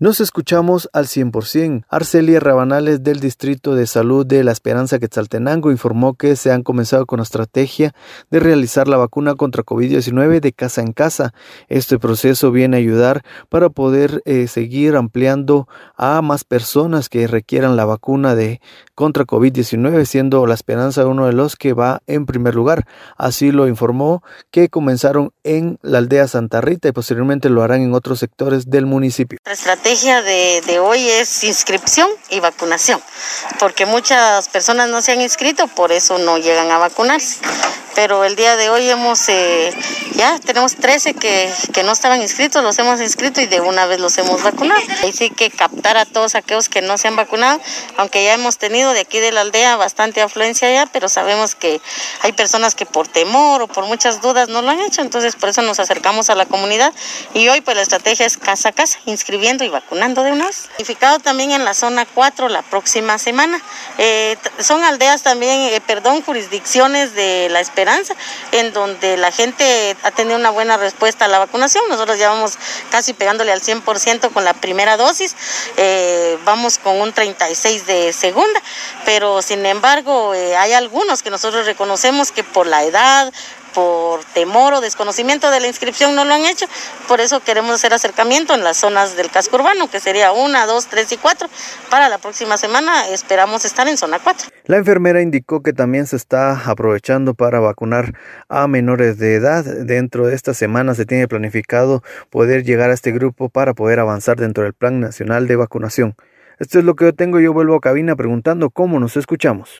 Nos escuchamos al 100%. Arcelia Rabanales del Distrito de Salud de La Esperanza Quetzaltenango informó que se han comenzado con la estrategia de realizar la vacuna contra COVID-19 de casa en casa. Este proceso viene a ayudar para poder eh, seguir ampliando a más personas que requieran la vacuna de contra COVID-19, siendo La Esperanza uno de los que va en primer lugar. Así lo informó que comenzaron en la aldea Santa Rita y posteriormente lo harán en otros sectores del municipio de, de, hoy es inscripción y vacunación, porque muchas personas no se han inscrito, por eso no llegan a vacunarse pero el día de hoy hemos, eh, ya tenemos 13 que, que, no estaban inscritos, los hemos inscrito y de una vez los hemos vacunado. Ahí sí que captar a todos aquellos que no se han vacunado, aunque ya hemos tenido de aquí de la aldea bastante afluencia ya, pero sabemos que hay personas que por temor o por muchas dudas no lo han hecho, entonces por eso nos acercamos a la comunidad y hoy pues la estrategia es casa a casa, inscribiendo y vacunando de una vez. También en la zona 4 la próxima semana. Eh, son aldeas también, eh, perdón, jurisdicciones de la esperanza en donde la gente ha tenido una buena respuesta a la vacunación. Nosotros ya vamos casi pegándole al 100% con la primera dosis, eh, vamos con un 36 de segunda, pero sin embargo eh, hay algunos que nosotros reconocemos que por la edad, por temor o desconocimiento de la inscripción no lo han hecho. Por eso queremos hacer acercamiento en las zonas del casco urbano, que sería una, dos, tres y cuatro. Para la próxima semana esperamos estar en zona cuatro. La enfermera indicó que también se está aprovechando para vacunar a menores de edad. Dentro de esta semana se tiene planificado poder llegar a este grupo para poder avanzar dentro del Plan Nacional de Vacunación. Esto es lo que yo tengo. Yo vuelvo a cabina preguntando cómo nos escuchamos.